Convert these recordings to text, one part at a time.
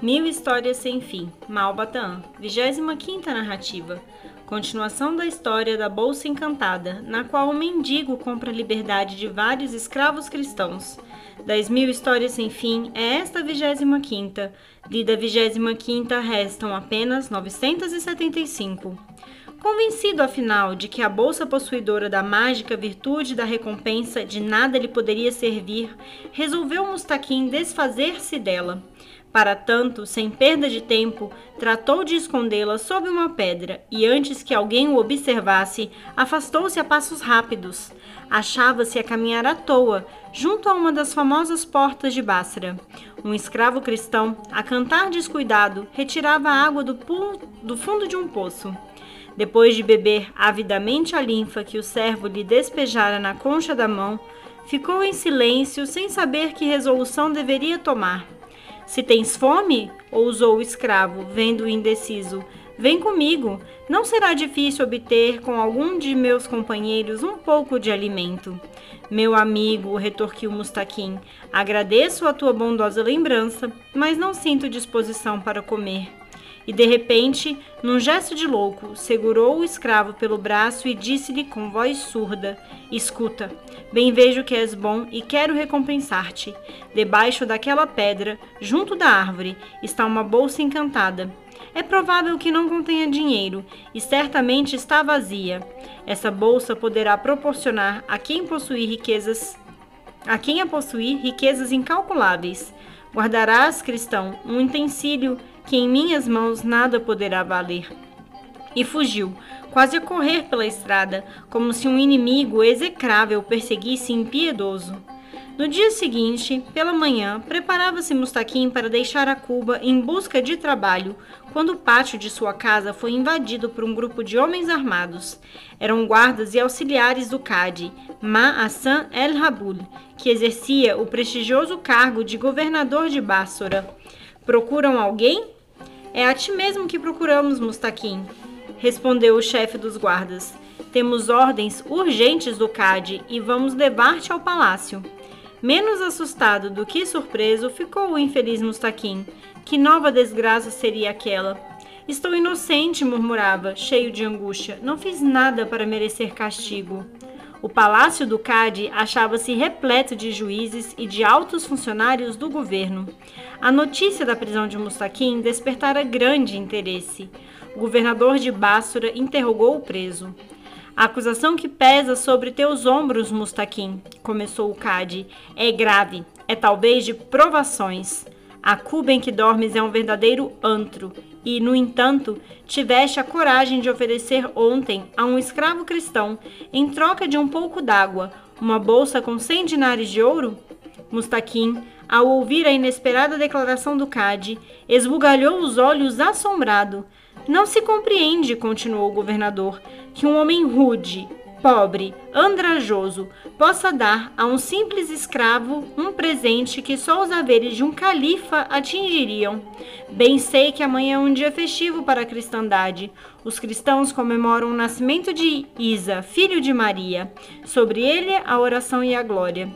Mil Histórias Sem Fim, Malbataan, 25ª narrativa. Continuação da história da Bolsa Encantada, na qual um mendigo compra a liberdade de vários escravos cristãos. Das Mil Histórias Sem Fim é esta 25ª. Lida 25ª restam apenas 975. Convencido, afinal, de que a bolsa possuidora da mágica virtude da recompensa de nada lhe poderia servir, resolveu Mustaquim desfazer-se dela. Para tanto, sem perda de tempo, tratou de escondê-la sob uma pedra e, antes que alguém o observasse, afastou-se a passos rápidos. Achava-se a caminhar à toa, junto a uma das famosas portas de Bássara. Um escravo cristão, a cantar descuidado, retirava a água do, do fundo de um poço. Depois de beber avidamente a linfa que o servo lhe despejara na concha da mão, ficou em silêncio sem saber que resolução deveria tomar. Se tens fome? ousou o escravo, vendo o indeciso. Vem comigo. Não será difícil obter com algum de meus companheiros um pouco de alimento. Meu amigo, retorquiu Mustaquim, agradeço a tua bondosa lembrança, mas não sinto disposição para comer. E de repente, num gesto de louco, segurou o escravo pelo braço e disse-lhe com voz surda: Escuta, bem vejo que és bom e quero recompensar-te. Debaixo daquela pedra, junto da árvore, está uma bolsa encantada. É provável que não contenha dinheiro e certamente está vazia. Essa bolsa poderá proporcionar a quem possuir riquezas, a quem a possuir riquezas incalculáveis. Guardarás, cristão, um utensílio que em minhas mãos nada poderá valer. E fugiu, quase a correr pela estrada, como se um inimigo execrável perseguisse impiedoso. No dia seguinte, pela manhã, preparava-se Mustaquim para deixar a Cuba em busca de trabalho, quando o pátio de sua casa foi invadido por um grupo de homens armados. Eram guardas e auxiliares do Cade, Ma Hassan El Rabul, que exercia o prestigioso cargo de governador de Bássora. Procuram alguém? É a ti mesmo que procuramos, Mustaquim, respondeu o chefe dos guardas. Temos ordens urgentes do Cade e vamos levar-te ao palácio. Menos assustado do que surpreso ficou o infeliz Mustaquim. Que nova desgraça seria aquela? Estou inocente, murmurava, cheio de angústia. Não fiz nada para merecer castigo. O palácio do Cade achava-se repleto de juízes e de altos funcionários do governo. A notícia da prisão de Mustaquim despertara grande interesse. O governador de Bássora interrogou o preso. A acusação que pesa sobre teus ombros, Mustaquim, começou o Cade, é grave, é talvez de provações. A cuba em que dormes é um verdadeiro antro, e, no entanto, tiveste a coragem de oferecer ontem a um escravo cristão, em troca de um pouco d'água, uma bolsa com cem dinares de ouro? Mustaquim, ao ouvir a inesperada declaração do Cade, esbugalhou os olhos assombrado. Não se compreende, continuou o governador, que um homem rude, pobre, andrajoso, possa dar a um simples escravo um presente que só os haveres de um califa atingiriam. Bem sei que amanhã é um dia festivo para a cristandade. Os cristãos comemoram o nascimento de Isa, filho de Maria. Sobre ele a oração e a glória.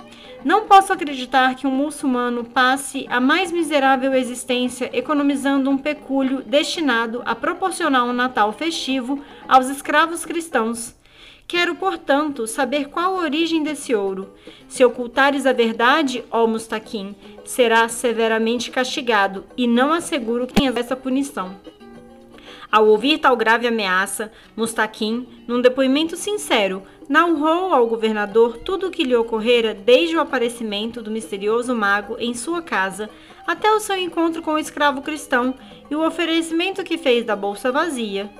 Não posso acreditar que um muçulmano passe a mais miserável existência economizando um pecúlio destinado a proporcionar um Natal festivo aos escravos cristãos. Quero, portanto, saber qual a origem desse ouro. Se ocultares a verdade, ó Mustaquim, serás severamente castigado, e não asseguro que tenhas essa punição. Ao ouvir tal grave ameaça, Mustaquim, num depoimento sincero, narrou ao governador tudo o que lhe ocorrera desde o aparecimento do misterioso mago em sua casa até o seu encontro com o escravo cristão e o oferecimento que fez da bolsa vazia.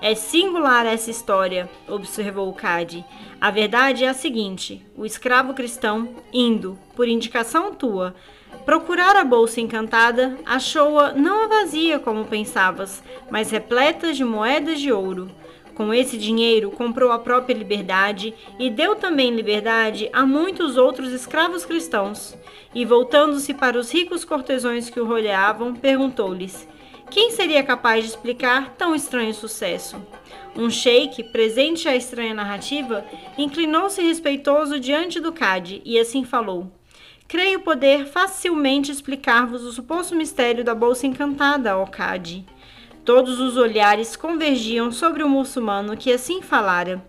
É singular essa história, observou Cade. A verdade é a seguinte: o escravo cristão, indo, por indicação tua, Procurar a bolsa encantada, achou-a não vazia como pensavas, mas repleta de moedas de ouro. Com esse dinheiro, comprou a própria liberdade e deu também liberdade a muitos outros escravos cristãos. E voltando-se para os ricos cortesões que o rodeavam, perguntou-lhes: quem seria capaz de explicar tão estranho sucesso? Um sheik, presente à estranha narrativa, inclinou-se respeitoso diante do Cade e assim falou. creio poder facilmente explicar-vos o suposto mistério da bolsa encantada, ó Cade. Todos os olhares convergiam sobre o muçulmano que assim falara.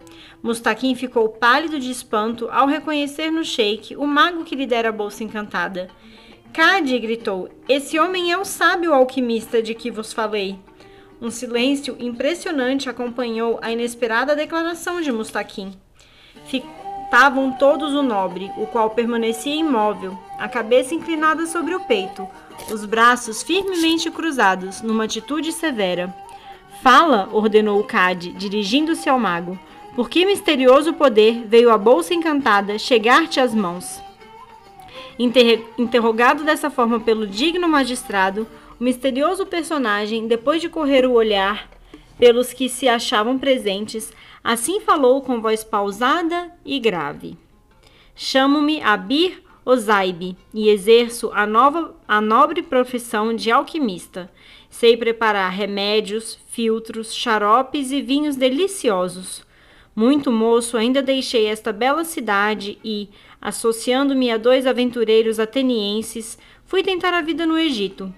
Mustaquim ficou pálido de espanto ao reconhecer no sheik o mago que lhe dera a bolsa encantada. Cade gritou: Esse homem é o sábio alquimista de que vos falei. Um silêncio impressionante acompanhou a inesperada declaração de Mustaquim. Ficavam todos o nobre, o qual permanecia imóvel, a cabeça inclinada sobre o peito, os braços firmemente cruzados, numa atitude severa. Fala, ordenou o Cade, dirigindo-se ao mago. Por que misterioso poder veio a bolsa encantada chegar-te às mãos? Interrogado dessa forma pelo digno magistrado, o misterioso personagem, depois de correr o olhar pelos que se achavam presentes, assim falou com voz pausada e grave: Chamo-me Abir Ozaibe e exerço a, nova, a nobre profissão de alquimista. Sei preparar remédios, filtros, xaropes e vinhos deliciosos. Muito moço, ainda deixei esta bela cidade e, associando-me a dois aventureiros atenienses, fui tentar a vida no Egito.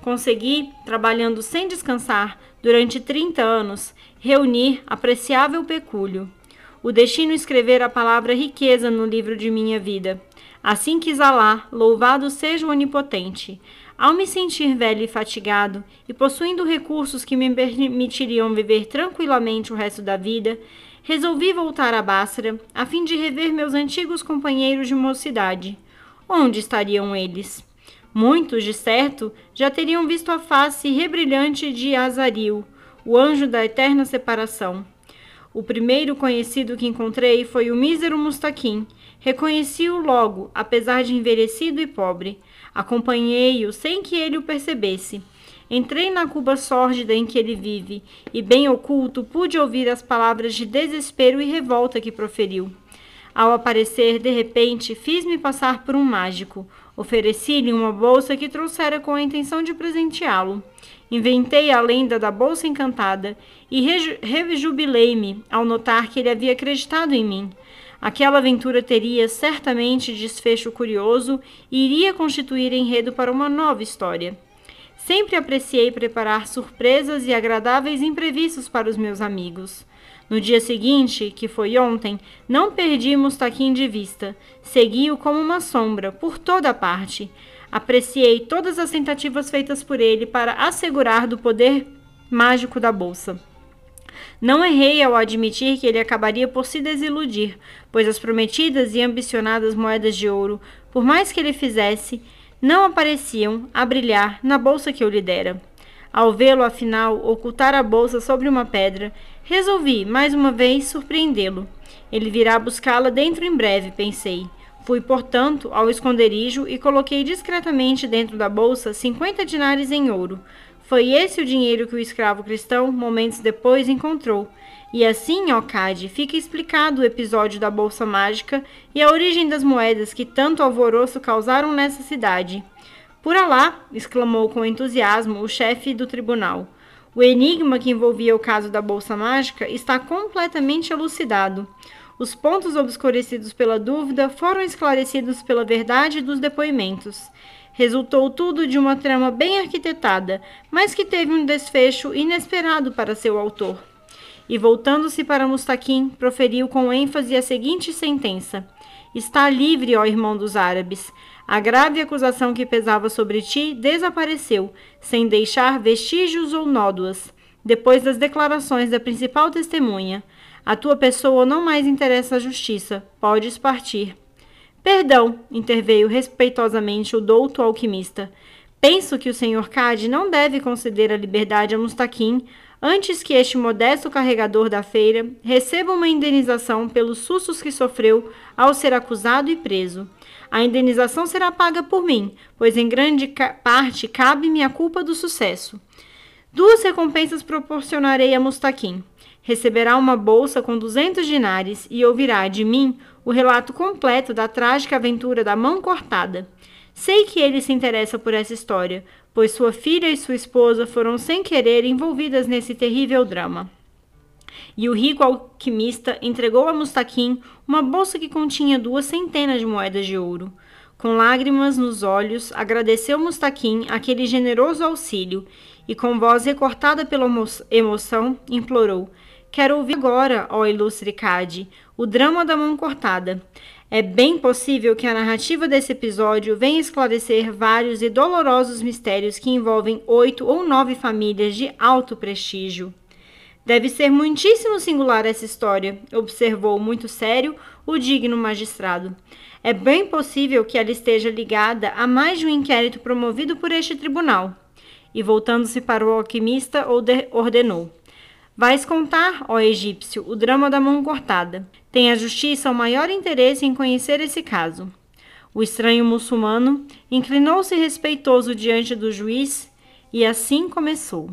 Consegui, trabalhando sem descansar durante 30 anos, reunir apreciável pecúlio. O destino escrever a palavra riqueza no livro de minha vida. Assim quis Alá, louvado seja o Onipotente. Ao me sentir velho e fatigado, e possuindo recursos que me permitiriam viver tranquilamente o resto da vida, resolvi voltar a Basra a fim de rever meus antigos companheiros de mocidade. Onde estariam eles? Muitos, de certo, já teriam visto a face rebrilhante de Azaril, o anjo da eterna separação. O primeiro conhecido que encontrei foi o mísero Mustaquim. Reconheci-o logo, apesar de envelhecido e pobre. Acompanhei-o sem que ele o percebesse. Entrei na cuba sórdida em que ele vive, e bem oculto pude ouvir as palavras de desespero e revolta que proferiu. Ao aparecer, de repente, fiz-me passar por um mágico. Ofereci-lhe uma bolsa que trouxera com a intenção de presenteá-lo. Inventei a lenda da bolsa encantada e rejubilei-me ao notar que ele havia acreditado em mim. Aquela aventura teria certamente desfecho curioso e iria constituir enredo para uma nova história. Sempre apreciei preparar surpresas e agradáveis imprevistos para os meus amigos. No dia seguinte, que foi ontem, não perdi Mustaquim de vista. Segui-o como uma sombra, por toda parte. Apreciei todas as tentativas feitas por ele para assegurar do poder mágico da bolsa. Não errei ao admitir que ele acabaria por se desiludir, pois as prometidas e ambicionadas moedas de ouro, por mais que ele fizesse, não apareciam a brilhar na bolsa que eu lhe dera. Ao vê-lo, afinal, ocultar a bolsa sobre uma pedra, resolvi, mais uma vez, surpreendê-lo. Ele virá buscá-la dentro em breve, pensei. Fui, portanto, ao esconderijo e coloquei discretamente dentro da bolsa cinquenta dinares em ouro. Foi esse o dinheiro que o escravo cristão, momentos depois, encontrou. E assim, ó Cade, fica explicado o episódio da bolsa mágica e a origem das moedas que tanto alvoroço causaram nessa cidade. Por Alá! exclamou com entusiasmo o chefe do tribunal. O enigma que envolvia o caso da bolsa mágica está completamente elucidado. Os pontos obscurecidos pela dúvida foram esclarecidos pela verdade dos depoimentos. Resultou tudo de uma trama bem arquitetada, mas que teve um desfecho inesperado para seu autor. E voltando-se para Mustaquim, proferiu com ênfase a seguinte sentença: Está livre, ó irmão dos árabes. A grave acusação que pesava sobre ti desapareceu, sem deixar vestígios ou nódoas. Depois das declarações da principal testemunha, a tua pessoa não mais interessa a justiça. Podes partir. Perdão, interveio respeitosamente o douto alquimista. Penso que o senhor Cade não deve conceder a liberdade a Mustaquim antes que este modesto carregador da feira receba uma indenização pelos sustos que sofreu ao ser acusado e preso. A indenização será paga por mim, pois em grande parte cabe-me a culpa do sucesso. Duas recompensas proporcionarei a Mustaquim. Receberá uma bolsa com duzentos dinares e ouvirá de mim o relato completo da trágica aventura da mão cortada. Sei que ele se interessa por essa história, pois sua filha e sua esposa foram sem querer envolvidas nesse terrível drama. E o rico alquimista entregou a Mustaquim uma bolsa que continha duas centenas de moedas de ouro. Com lágrimas nos olhos, agradeceu Mustaquim aquele generoso auxílio e, com voz recortada pela emoção, implorou: Quero ouvir agora, ó ilustre Cade, o drama da mão cortada. É bem possível que a narrativa desse episódio venha esclarecer vários e dolorosos mistérios que envolvem oito ou nove famílias de alto prestígio. Deve ser muitíssimo singular essa história, observou muito sério o digno magistrado. É bem possível que ela esteja ligada a mais de um inquérito promovido por este tribunal. E voltando-se para o alquimista, ordenou: Vais contar, ó egípcio, o drama da mão cortada. Tem a justiça o maior interesse em conhecer esse caso. O estranho muçulmano inclinou-se respeitoso diante do juiz e assim começou.